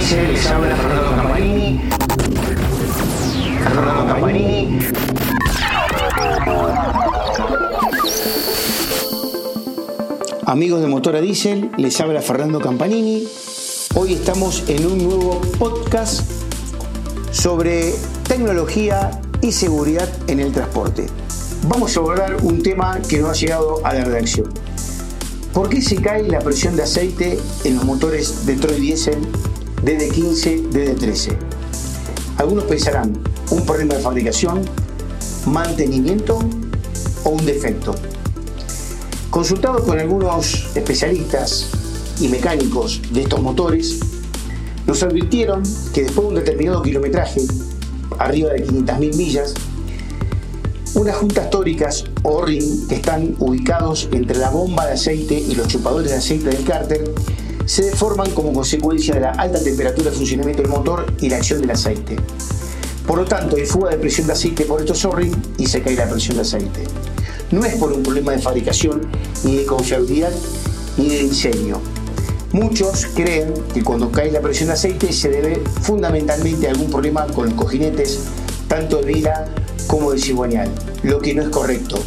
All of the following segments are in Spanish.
Les habla Fernando Campanini. Fernando Campanini. Amigos de Motora Diesel, les habla Fernando Campanini. Hoy estamos en un nuevo podcast sobre tecnología y seguridad en el transporte. Vamos a abordar un tema que no ha llegado a la redacción. ¿Por qué se cae la presión de aceite en los motores de Diesel DD15, DD13? Algunos pensarán, un problema de fabricación, mantenimiento o un defecto. Consultado con algunos especialistas y mecánicos de estos motores, nos advirtieron que después de un determinado kilometraje, arriba de 500.000 millas, unas juntas tóricas o ring que están ubicados entre la bomba de aceite y los chupadores de aceite del cárter se deforman como consecuencia de la alta temperatura de funcionamiento del motor y la acción del aceite. Por lo tanto, hay fuga de presión de aceite por estos O-ring y se cae la presión de aceite. No es por un problema de fabricación, ni de confiabilidad, ni de diseño. Muchos creen que cuando cae la presión de aceite se debe fundamentalmente a algún problema con los cojinetes, tanto de vila como de cigüeñal, lo que no es correcto.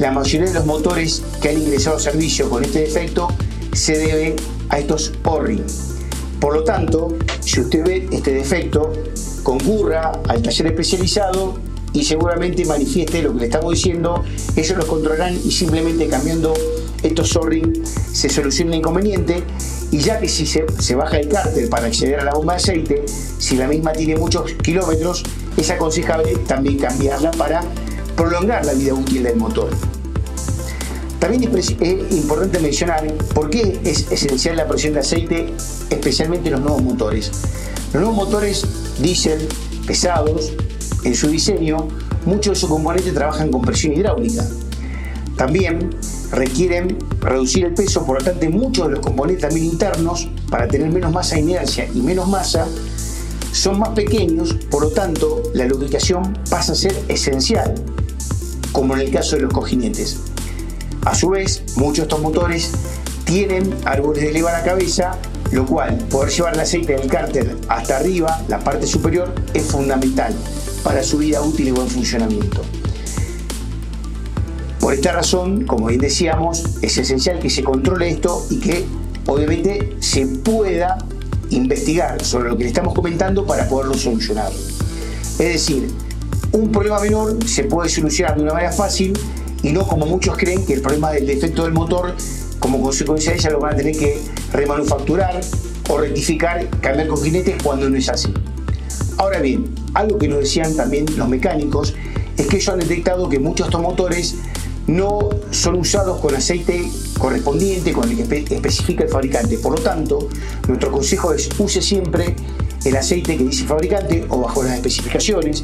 La mayoría de los motores que han ingresado a servicio con este defecto se debe a estos O-ring. Por lo tanto, si usted ve este defecto, concurra al taller especializado y seguramente manifieste lo que le estamos diciendo. Ellos lo controlarán y simplemente cambiando estos O-ring se soluciona el inconveniente. Y ya que si se, se baja el cárter para acceder a la bomba de aceite, si la misma tiene muchos kilómetros, es aconsejable también cambiarla para prolongar la vida útil del motor. También es, importante mencionar por qué es esencial la presión de aceite, especialmente en los nuevos motores. Los nuevos motores diésel pesados, en su diseño, muchos de sus componentes trabajan con presión hidráulica. También requieren reducir el peso, por lo tanto muchos de los componentes también internos, para tener menos masa inercia y menos masa, son más pequeños, por lo tanto la lubricación pasa a ser esencial, como en el caso de los cojinetes. A su vez, muchos de estos motores tienen árboles de leva a la cabeza, lo cual poder llevar el aceite del cárter hasta arriba, la parte superior, es fundamental para su vida útil y buen funcionamiento. Por esta razón, como bien decíamos, es esencial que se controle esto y que obviamente se pueda investigar sobre lo que le estamos comentando para poderlo solucionar. Es decir, un problema menor se puede solucionar de una manera fácil y no como muchos creen que el problema del defecto del motor, como consecuencia de ella, lo van a tener que remanufacturar o rectificar, cambiar con jinetes cuando no es así. Ahora bien, algo que nos decían también los mecánicos es que ellos han detectado que muchos de estos motores no son usados con aceite correspondiente, con el que especifica el fabricante. Por lo tanto, nuestro consejo es use siempre el aceite que dice el fabricante o bajo las especificaciones,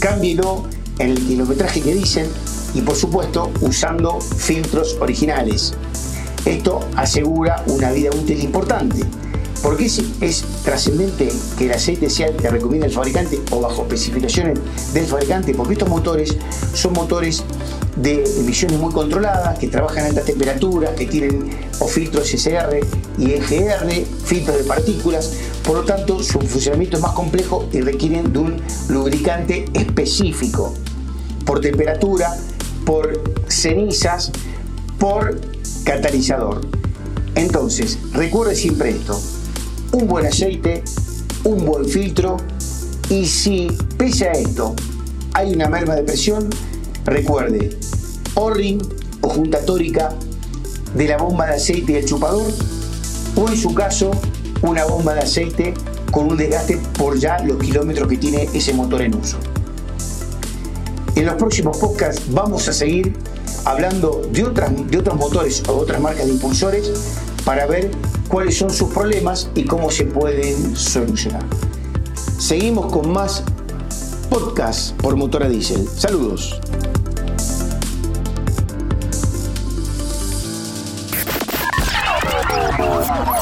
cámbielo en el kilometraje que dicen y por supuesto usando filtros originales. Esto asegura una vida útil importante. ¿Por qué es, trascendente que el aceite sea el que recomienda el fabricante o bajo especificaciones del fabricante? Porque estos motores son motores de emisiones muy controladas, que trabajan a altas temperaturas, que tienen o filtros SR y EGR, filtros de partículas, por lo tanto su funcionamiento es más complejo y requieren de un lubricante específico por temperatura, por cenizas, por catalizador. Entonces, recuerde siempre esto, un buen aceite, un buen filtro y si pese a esto hay una merma de presión, recuerde, O-ring o junta tórica de la bomba de aceite y el chupador o en su caso una bomba de aceite con un desgaste por ya los kilómetros que tiene ese motor en uso. En los próximos podcasts vamos a seguir hablando de, otras, de otros motores o otras marcas de impulsores para ver cuáles son sus problemas y cómo se pueden solucionar. Seguimos con más podcasts por Motora Diesel. Saludos.